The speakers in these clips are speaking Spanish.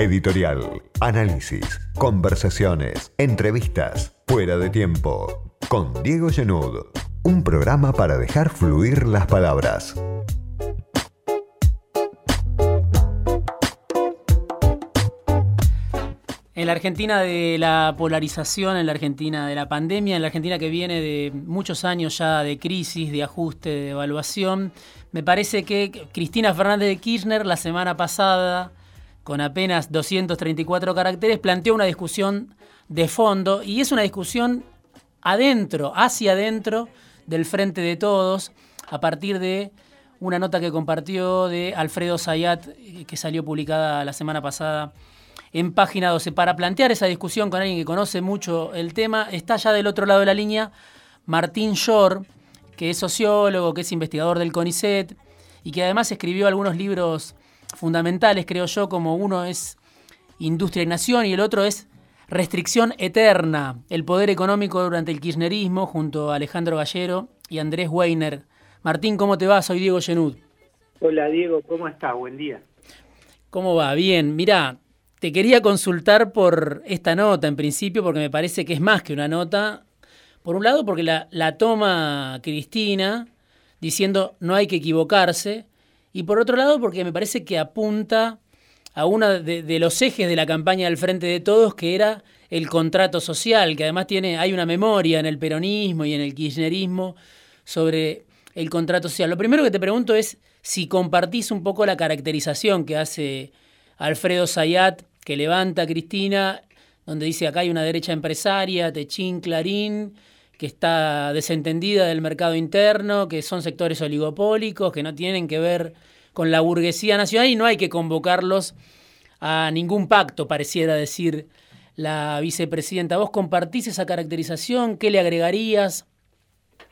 editorial, análisis, conversaciones, entrevistas, fuera de tiempo. Con Diego Genud, un programa para dejar fluir las palabras. En la Argentina de la polarización, en la Argentina de la pandemia, en la Argentina que viene de muchos años ya de crisis, de ajuste, de evaluación, me parece que Cristina Fernández de Kirchner la semana pasada, con apenas 234 caracteres, planteó una discusión de fondo y es una discusión adentro, hacia adentro del Frente de Todos, a partir de una nota que compartió de Alfredo Zayat, que salió publicada la semana pasada en página 12. Para plantear esa discusión con alguien que conoce mucho el tema, está ya del otro lado de la línea Martín Shor, que es sociólogo, que es investigador del CONICET y que además escribió algunos libros fundamentales, creo yo, como uno es Industria y Nación y el otro es Restricción Eterna, el poder económico durante el kirchnerismo, junto a Alejandro Gallero y Andrés Weiner. Martín, ¿cómo te va? Soy Diego Genud. Hola Diego, ¿cómo estás? Buen día. ¿Cómo va? Bien, mira, te quería consultar por esta nota en principio, porque me parece que es más que una nota. Por un lado, porque la, toma Cristina diciendo no hay que equivocarse. Y por otro lado, porque me parece que apunta a uno de, los ejes de la campaña del Frente de Todos, que era el contrato social, que además tiene, hay una memoria en el peronismo y en el kirchnerismo sobre el contrato social. Lo primero que te pregunto es si compartís un poco la caracterización que hace Alfredo Zayat que levanta Cristina, donde dice acá hay una derecha empresaria, Techín, Clarín, que está desentendida del mercado interno, que son sectores oligopólicos, que no tienen que ver con la burguesía nacional y no hay que convocarlos a ningún pacto, pareciera decir la vicepresidenta. ¿Vos compartís esa caracterización? ¿Qué le agregarías?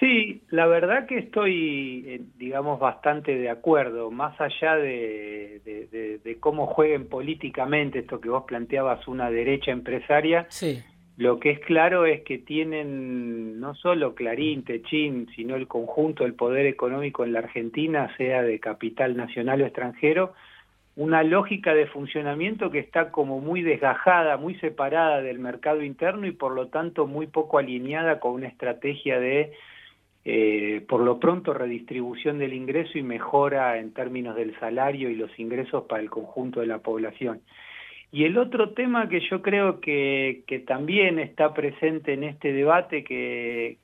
Sí, la verdad que estoy, eh, digamos, bastante de acuerdo, más allá de, cómo jueguen políticamente esto que vos planteabas, una derecha empresaria, sí. Lo que es claro es que tienen no solo Clarín, Techín, sino el conjunto del poder económico en la Argentina, sea de capital nacional o extranjero, una lógica de funcionamiento que está como muy desgajada, muy separada del mercado interno y por lo tanto muy poco alineada con una estrategia de eh, por lo pronto redistribución del ingreso y mejora en términos del salario y los ingresos para el conjunto de la población. Y el otro tema que yo creo que, también está presente en este debate que,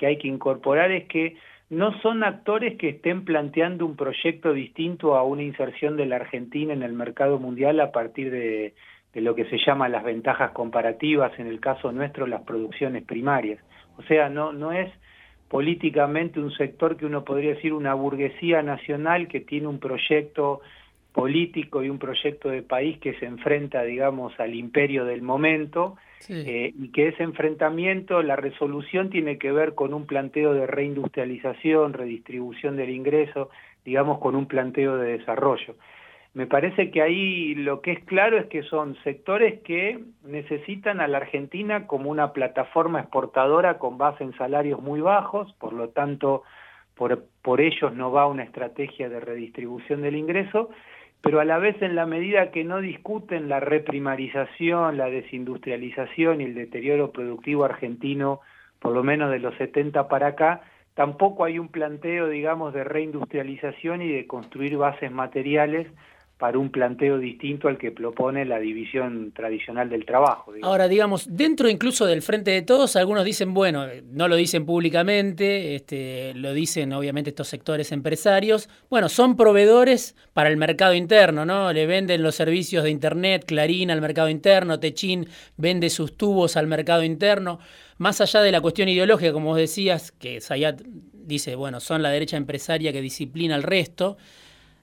hay que incorporar es que no son actores que estén planteando un proyecto distinto a una inserción de la Argentina en el mercado mundial a partir de, de lo que se llama las ventajas comparativas, en el caso nuestro las producciones primarias. O sea, no, no es políticamente un sector que uno podría decir una burguesía nacional que tiene un proyecto político y un proyecto de país que se enfrenta, digamos, al imperio del momento, eh, y que ese enfrentamiento, la resolución tiene que ver con un planteo de reindustrialización, redistribución del ingreso, digamos, con un planteo de desarrollo. Me parece que ahí lo que es claro es que son sectores que necesitan a la Argentina como una plataforma exportadora con base en salarios muy bajos, por lo tanto, por, por ellos no va una estrategia de redistribución del ingreso, pero a la vez en la medida que no discuten la reprimarización, la desindustrialización y el deterioro productivo argentino, por lo menos de los 70 para acá, tampoco hay un planteo, digamos, de reindustrialización y de construir bases materiales para un planteo distinto al que propone la división tradicional del trabajo. Ahora, digamos, dentro incluso del Frente de Todos, algunos dicen, bueno, no lo dicen públicamente, este, lo dicen obviamente estos sectores empresarios, bueno, son proveedores para el mercado interno, ¿no? Le venden los servicios de Internet, Clarín al mercado interno, Techín vende sus tubos al mercado interno, más allá de la cuestión ideológica, como vos decías, que Sayat dice, bueno, son la derecha empresaria que disciplina al resto,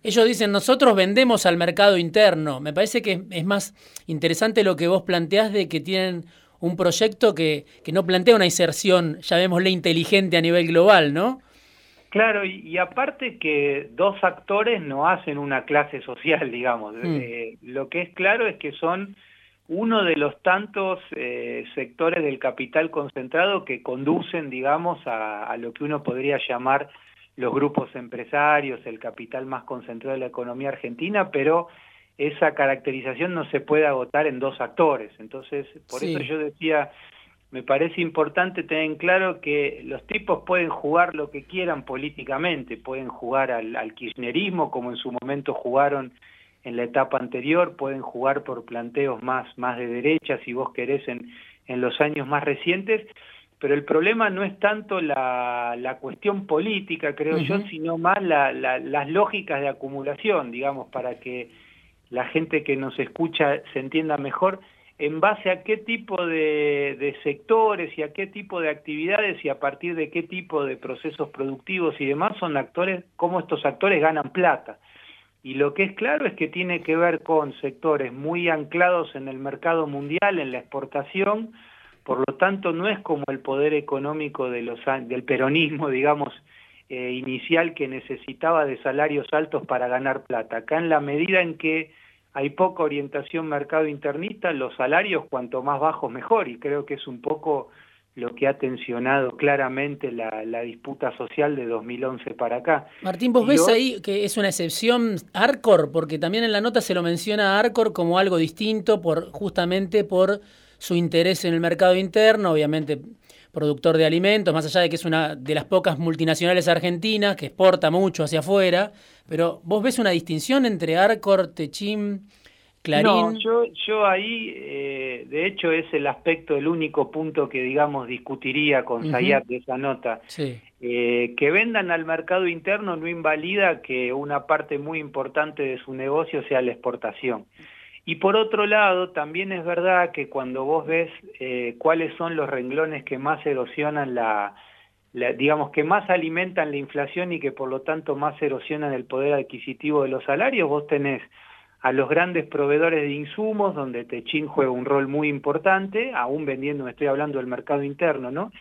ellos dicen, nosotros vendemos al mercado interno. Me parece que es más interesante lo que vos planteás de que tienen un proyecto que, que no plantea una inserción, llamémosle inteligente a nivel global, ¿no? Claro, y, aparte que dos actores no hacen una clase social, digamos. Mm. Eh, lo que es claro es que son uno de los tantos eh, sectores del capital concentrado que conducen, digamos, a, a, lo que uno podría llamar los grupos empresarios, el capital más concentrado de la economía argentina, pero esa caracterización no se puede agotar en dos actores. Entonces, por eso yo decía, me parece importante tener en claro que los tipos pueden jugar lo que quieran políticamente, pueden jugar al, al kirchnerismo como en su momento jugaron en la etapa anterior, pueden jugar por planteos más, más de derecha, si vos querés, en, en los años más recientes, pero el problema no es tanto la, la cuestión política, creo yo, sino más la, las lógicas de acumulación, digamos, para que la gente que nos escucha se entienda mejor en base a qué tipo de, de, sectores y a qué tipo de actividades y a partir de qué tipo de procesos productivos y demás son actores, cómo estos actores ganan plata. Y lo que es claro es que tiene que ver con sectores muy anclados en el mercado mundial, en la exportación, por lo tanto no es como el poder económico de los, del peronismo, digamos, eh, inicial que necesitaba de salarios altos para ganar plata. Acá en la medida en que hay poca orientación mercado internista, los salarios cuanto más bajos mejor, y creo que es un poco lo que ha tensionado claramente la, la, disputa social de 2011 para acá. Martín, vos ves ahí que es una excepción Arcor, porque también en la nota se lo menciona a Arcor como algo distinto por justamente por su interés en el mercado interno, obviamente productor de alimentos, más allá de que es una de las pocas multinacionales argentinas que exporta mucho hacia afuera, pero vos ves una distinción entre Arcor, Techim, Clarín. No, yo, yo ahí, eh, de hecho, es el aspecto, el único punto que, digamos, discutiría con Zayat de esa nota. Eh, que vendan al mercado interno no invalida que una parte muy importante de su negocio sea la exportación. Y por otro lado, también es verdad que cuando vos ves eh, cuáles son los renglones que más erosionan la, la, digamos, que más alimentan la inflación y que por lo tanto más erosionan el poder adquisitivo de los salarios, vos tenés a los grandes proveedores de insumos, donde Techin juega un rol muy importante, aún vendiendo, me estoy hablando del mercado interno, ¿no?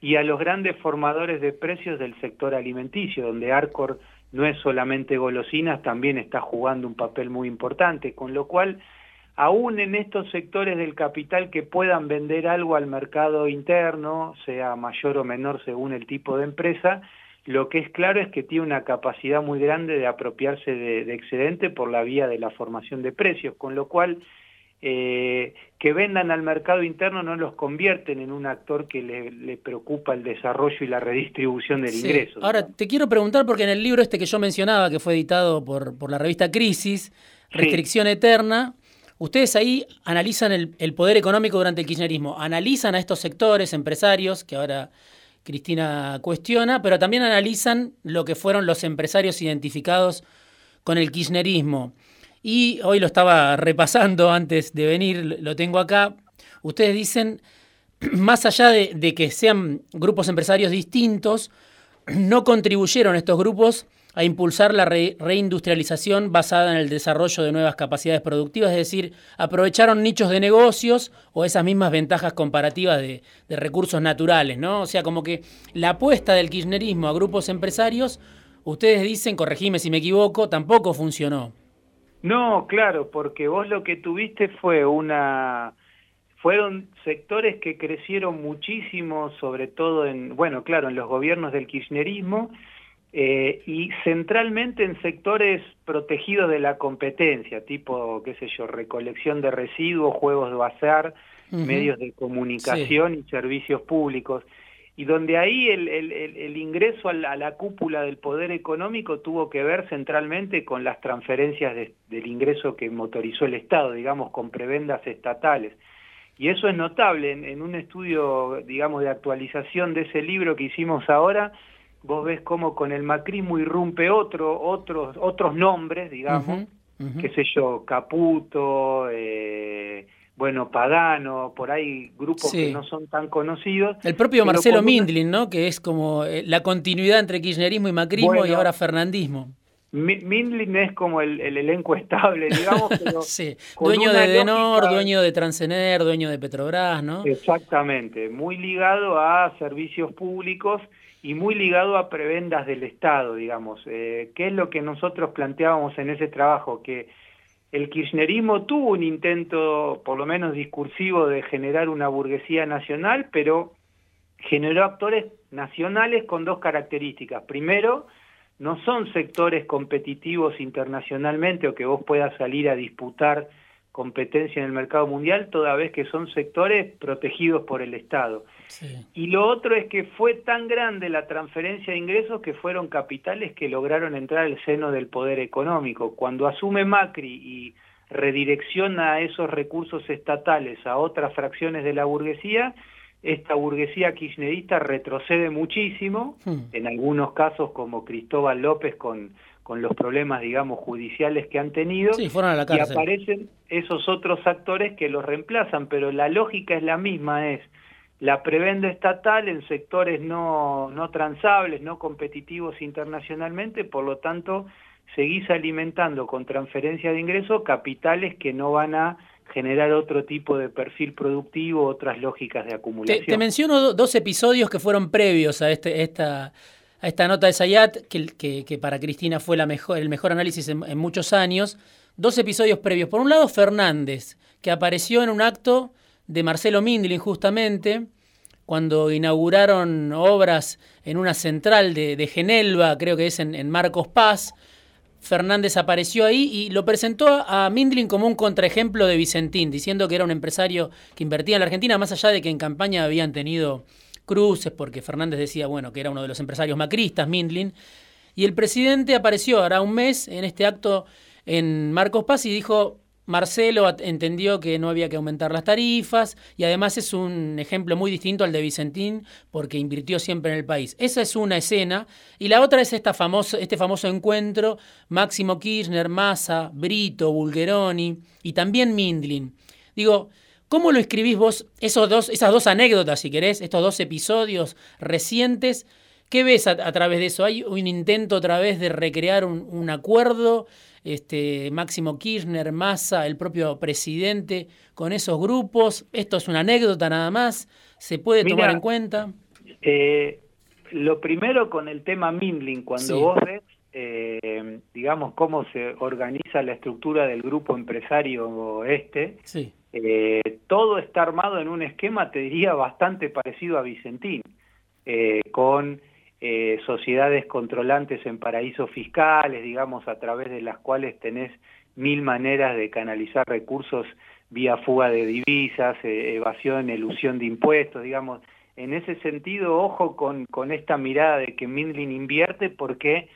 Y a los grandes formadores de precios del sector alimenticio, donde Arcor no es solamente golosinas, también está jugando un papel muy importante, con lo cual, aún en estos sectores del capital que puedan vender algo al mercado interno, sea mayor o menor según el tipo de empresa, lo que es claro es que tiene una capacidad muy grande de apropiarse de, excedente por la vía de la formación de precios, con lo cual eh, que vendan al mercado interno no los convierten en un actor que le, preocupa el desarrollo y la redistribución del ingreso. Ahora, te quiero preguntar, porque en el libro este que yo mencionaba, que fue editado por, por la revista Crisis, Restricción Eterna, ustedes ahí analizan el, el poder económico durante el kirchnerismo, analizan a estos sectores empresarios que ahora Cristina cuestiona, pero también analizan lo que fueron los empresarios identificados con el kirchnerismo. Y hoy lo estaba repasando antes de venir, lo tengo acá. Ustedes dicen, más allá de, que sean grupos empresarios distintos, no contribuyeron estos grupos a impulsar la reindustrialización basada en el desarrollo de nuevas capacidades productivas, es decir, aprovecharon nichos de negocios o esas mismas ventajas comparativas de, recursos naturales, ¿no? O sea, como que la apuesta del kirchnerismo a grupos empresarios, ustedes dicen, corregime si me equivoco, tampoco funcionó. No, claro, porque vos lo que tuviste fue una fueron sectores que crecieron muchísimo, sobre todo en, bueno, claro, en los gobiernos del kirchnerismo, eh, y centralmente en sectores protegidos de la competencia, tipo, qué sé yo, recolección de residuos, juegos de bazar, medios de comunicación y servicios públicos, y donde ahí el, el, el ingreso a la, a la, cúpula del poder económico tuvo que ver centralmente con las transferencias de, del ingreso que motorizó el Estado, digamos, con prebendas estatales. Y eso es notable en, en un estudio, digamos, de actualización de ese libro que hicimos ahora, vos ves cómo con el macrismo irrumpe otro, otros, otros nombres, digamos, qué sé yo, Caputo, eh, bueno, Pagano, por ahí grupos que no son tan conocidos. El propio Marcelo Mindlin, ¿no? Que es como eh, la continuidad entre kirchnerismo y macrismo y ahora fernandismo. Mindlin es como el, elenco estable, digamos. Pero sí, dueño de Denor, dueño de Transener, dueño de Petrobras, ¿no? Exactamente, muy ligado a servicios públicos y muy ligado a prebendas del Estado, digamos. Eh, ¿Qué es lo que nosotros planteábamos en ese trabajo? Que el kirchnerismo tuvo un intento, por lo menos discursivo, de generar una burguesía nacional, pero generó actores nacionales con dos características. Primero, no son sectores competitivos internacionalmente o que vos puedas salir a disputar competencia en el mercado mundial, toda vez que son sectores protegidos por el Estado. Y lo otro es que fue tan grande la transferencia de ingresos que fueron capitales que lograron entrar al seno del poder económico. Cuando asume Macri y redirecciona esos recursos estatales a otras fracciones de la burguesía, esta burguesía kirchnerista retrocede muchísimo, hmm. en algunos casos como Cristóbal López con, con los problemas, digamos, judiciales que han tenido, y aparecen esos otros actores que los reemplazan, pero la lógica es la misma, es la prebenda estatal en sectores no, no transables, no competitivos internacionalmente, por lo tanto, seguís alimentando con transferencia de ingresos capitales que no van a generar otro tipo de perfil productivo, otras lógicas de acumulación. Te, menciono dos episodios que fueron previos a este, esta, a esta nota de Sayat, que, para Cristina fue el mejor análisis en, en, muchos años. Dos episodios previos. Por un lado, Fernández, que apareció en un acto de Marcelo Mindlin justamente, cuando inauguraron obras en una central de, de Genelva, creo que es en, en Marcos Paz, Fernández apareció ahí y lo presentó a Mindlin como un contraejemplo de Vicentín, diciendo que era un empresario que invertía en la Argentina, más allá de que en campaña habían tenido cruces, porque Fernández decía, bueno, que era uno de los empresarios macristas, Mindlin. Y el presidente apareció ahora un mes en este acto en Marcos Paz y dijo, Marcelo entendió que no había que aumentar las tarifas y además es un ejemplo muy distinto al de Vicentín porque invirtió siempre en el país. Esa es una escena y la otra es esta famoso, este famoso encuentro Máximo Kirchner, Massa, Brito, Bulgeroni y también Mindlin. Digo, ¿cómo lo escribís vos esos dos, esas dos anécdotas, si querés, estos dos episodios recientes? ¿Qué ves a, través de eso? ¿Hay un intento otra vez de recrear un acuerdo? este, Máximo Kirchner, Massa, el propio presidente, con esos grupos? ¿Esto es una anécdota nada más? ¿Se puede tomar en cuenta? Eh, lo primero con el tema Mindling, cuando vos ves, eh, digamos, cómo se organiza la estructura del grupo empresario este, eh, todo está armado en un esquema, te diría, bastante parecido a Vicentín, con eh, sociedades controlantes en paraísos fiscales, digamos, a través de las cuales tenés mil maneras de canalizar recursos vía fuga de divisas, eh, evasión, elusión de impuestos, digamos. En ese sentido, ojo con, con esta mirada de que Mindlin invierte porque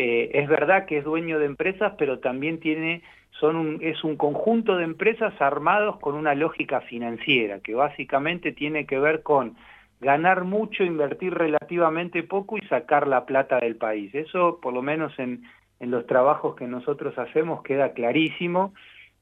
eh, es verdad que es dueño de empresas, pero también tiene son es un conjunto de empresas armados con una lógica financiera, que básicamente tiene que ver con ganar mucho, invertir relativamente poco y sacar la plata del país. Eso, por lo menos en, en los trabajos que nosotros hacemos, queda clarísimo,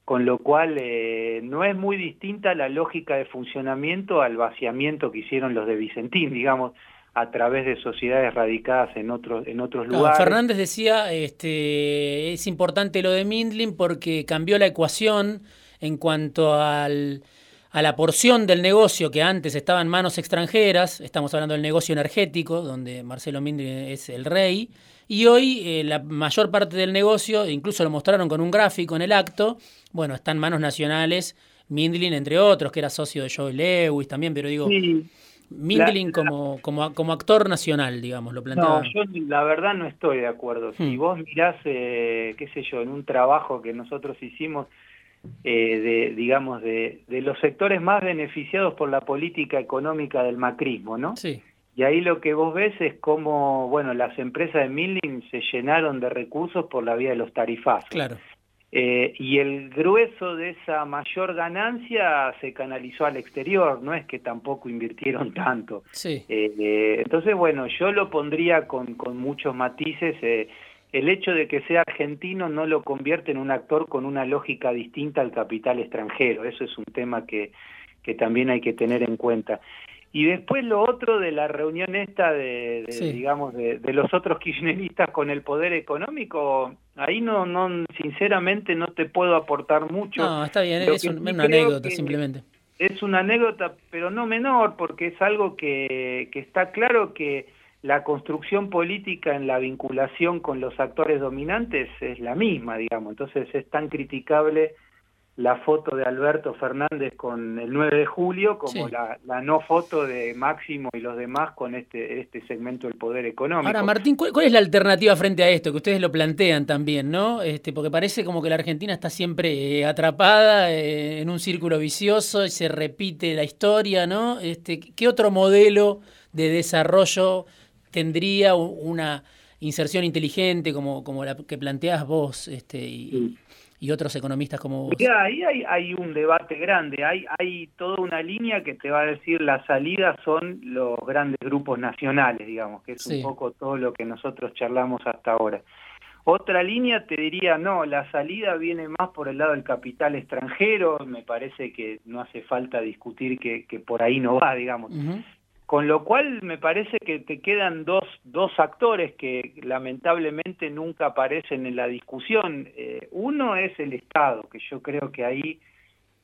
con lo cual eh, no es muy distinta la lógica de funcionamiento al vaciamiento que hicieron los de Vicentín, digamos, a través de sociedades radicadas en otros en otros lugares. Fernández decía, este, es importante lo de Mindlin porque cambió la ecuación en cuanto al a la porción del negocio que antes estaba en manos extranjeras, estamos hablando del negocio energético, donde Marcelo Mindlin es el rey, y hoy eh, la mayor parte del negocio, incluso lo mostraron con un gráfico en el acto, bueno, está en manos nacionales, Mindlin entre otros, que era socio de Joe Lewis también, pero digo... Mindlin como, como, como actor nacional, digamos, lo planteaba. No, yo la verdad no estoy de acuerdo. Si hmm. vos mirás, eh, qué sé yo, en un trabajo que nosotros hicimos, eh, de, digamos, de, de, los sectores más beneficiados por la política económica del macrismo, ¿no? Sí. Y ahí lo que vos ves es cómo, bueno, las empresas de Milling se llenaron de recursos por la vía de los tarifazos. Claro. Eh, y el grueso de esa mayor ganancia se canalizó al exterior, no es que tampoco invirtieron tanto. Sí. Eh, entonces, bueno, yo lo pondría con, con muchos matices el hecho de que sea argentino no lo convierte en un actor con una lógica distinta al capital extranjero. Eso es un tema que, que también hay que tener en cuenta. Y después lo otro de la reunión esta de, digamos, de, los otros kirchneristas con el poder económico, ahí no, no, sinceramente no te puedo aportar mucho. No, está bien, es una anécdota simplemente. Es una anécdota, pero no menor, porque es algo que, que está claro que la construcción política en la vinculación con los actores dominantes es la misma, digamos. Entonces es tan criticable la foto de Alberto Fernández con el 9 de julio como la, no foto de Máximo y los demás con este, este segmento del poder económico. Ahora, Martín, ¿cuál, es la alternativa frente a esto? Que ustedes lo plantean también, ¿no? Este, porque parece como que la Argentina está siempre eh, atrapada eh, en un círculo vicioso y se repite la historia, ¿no? Este, ¿Qué otro modelo de desarrollo tendría una inserción inteligente como, como la que planteas vos este, y, y otros economistas como vos? ahí hay, hay, un debate grande, hay, hay toda una línea que te va a decir la salida son los grandes grupos nacionales, digamos, que es un poco todo lo que nosotros charlamos hasta ahora. Otra línea te diría, no, la salida viene más por el lado del capital extranjero, me parece que no hace falta discutir que, que por ahí no va, digamos. Con lo cual me parece que te quedan dos, dos actores que lamentablemente nunca aparecen en la discusión. Eh, uno es el Estado, que yo creo que ahí,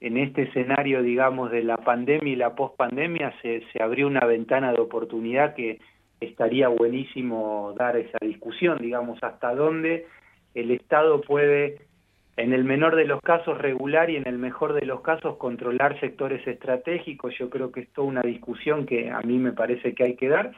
en este escenario, digamos, de la pandemia y la pospandemia, se, se abrió una ventana de oportunidad que estaría buenísimo dar esa discusión, digamos, hasta dónde el Estado puede en el menor de los casos regular y en el mejor de los casos controlar sectores estratégicos. Yo creo que es toda una discusión que a mí me parece que hay que dar.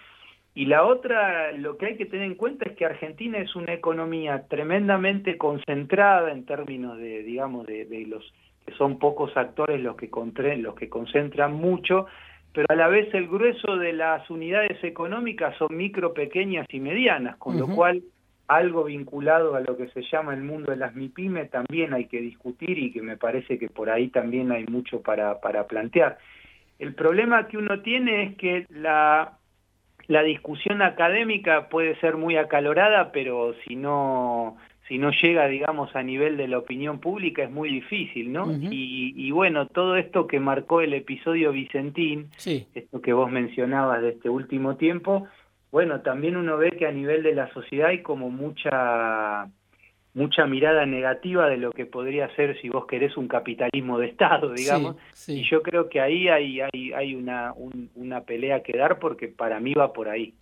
Y la otra, lo que hay que tener en cuenta es que Argentina es una economía tremendamente concentrada en términos de, digamos, de, los que son pocos actores los que, los que concentran mucho, pero a la vez el grueso de las unidades económicas son micro, pequeñas y medianas, con lo cual algo vinculado a lo que se llama el mundo de las MIPYME también hay que discutir y que me parece que por ahí también hay mucho para, para plantear. El problema que uno tiene es que la, la discusión académica puede ser muy acalorada, pero si no, si no llega, digamos, a nivel de la opinión pública es muy difícil, ¿no? y, y, bueno, todo esto que marcó el episodio Vicentín, esto que vos mencionabas de este último tiempo, bueno, también uno ve que a nivel de la sociedad hay como mucha mucha mirada negativa de lo que podría ser si vos querés un capitalismo de Estado, digamos, y yo creo que ahí hay, hay, hay una, una pelea que dar porque para mí va por ahí.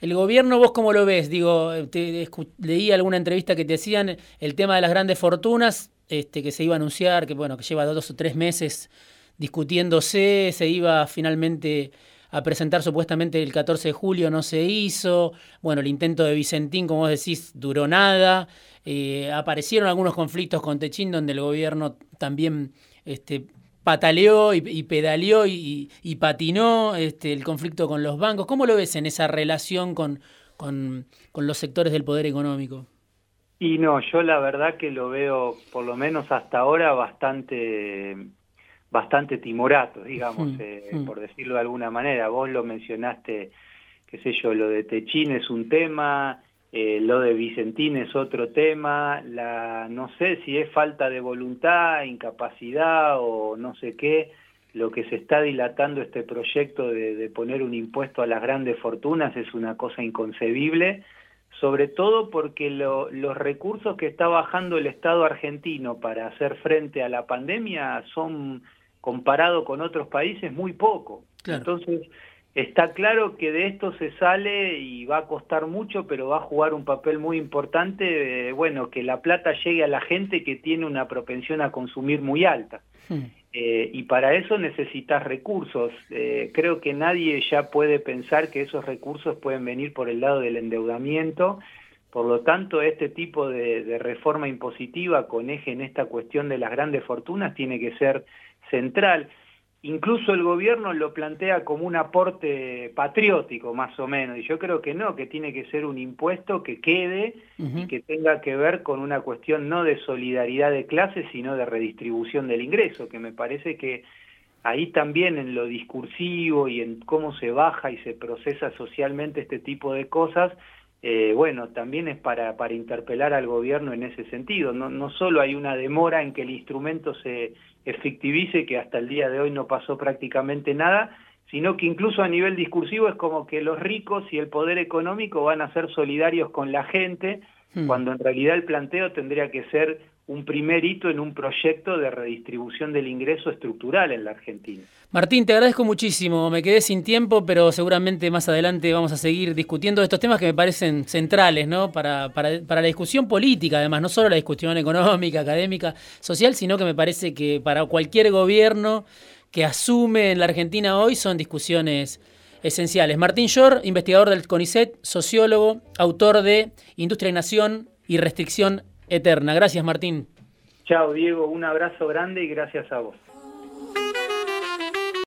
El gobierno, ¿vos cómo lo ves? Digo, te, leí alguna entrevista que te hacían el tema de las grandes fortunas, este, que se iba a anunciar, que bueno, que lleva dos o tres meses discutiéndose, se iba finalmente a presentar supuestamente el 14 de julio, no se hizo. Bueno, el intento de Vicentín, como vos decís, duró nada. Eh, aparecieron algunos conflictos con Techín donde el gobierno también este, pataleó y, pedaleó y, patinó este, el conflicto con los bancos. ¿Cómo lo ves en esa relación con, con, con los sectores del poder económico? Y no, yo la verdad que lo veo, por lo menos hasta ahora, bastante bastante timorato, digamos, eh, por decirlo de alguna manera. Vos lo mencionaste, qué sé yo, lo de Techín es un tema, eh, lo de Vicentín es otro tema, la, no sé si es falta de voluntad, incapacidad o no sé qué, lo que se está dilatando este proyecto de, de poner un impuesto a las grandes fortunas es una cosa inconcebible, sobre todo porque lo, los recursos que está bajando el Estado argentino para hacer frente a la pandemia son comparado con otros países muy poco. Entonces, está claro que de esto se sale y va a costar mucho, pero va a jugar un papel muy importante, eh, bueno, que la plata llegue a la gente que tiene una propensión a consumir muy alta. Hmm. Eh, y para eso necesitas recursos. Eh, creo que nadie ya puede pensar que esos recursos pueden venir por el lado del endeudamiento. Por lo tanto, este tipo de, de reforma impositiva con eje en esta cuestión de las grandes fortunas tiene que ser central. Incluso el gobierno lo plantea como un aporte patriótico, más o menos, y yo creo que no, que tiene que ser un impuesto que quede y que tenga que ver con una cuestión no de solidaridad de clases, sino de redistribución del ingreso, que me parece que ahí también en lo discursivo y en cómo se baja y se procesa socialmente este tipo de cosas, eh, bueno, también es para, para interpelar al gobierno en ese sentido. No, no solo hay una demora en que el instrumento se efectivice, que hasta el día de hoy no pasó prácticamente nada, sino que incluso a nivel discursivo es como que los ricos y el poder económico van a ser solidarios con la gente, hmm. cuando en realidad el planteo tendría que ser un primer hito en un proyecto de redistribución del ingreso estructural en la Argentina. Martín, te agradezco muchísimo. Me quedé sin tiempo, pero seguramente más adelante vamos a seguir discutiendo estos temas que me parecen centrales ¿no? para, para, la discusión política, además, no solo la discusión económica, académica, social, sino que me parece que para cualquier gobierno que asume en la Argentina hoy son discusiones esenciales. Martín Shor, investigador del CONICET, sociólogo, autor de Industria y Nación y Restricción Eterna. Gracias, Martín. Chao, Diego. Un abrazo grande y gracias a vos.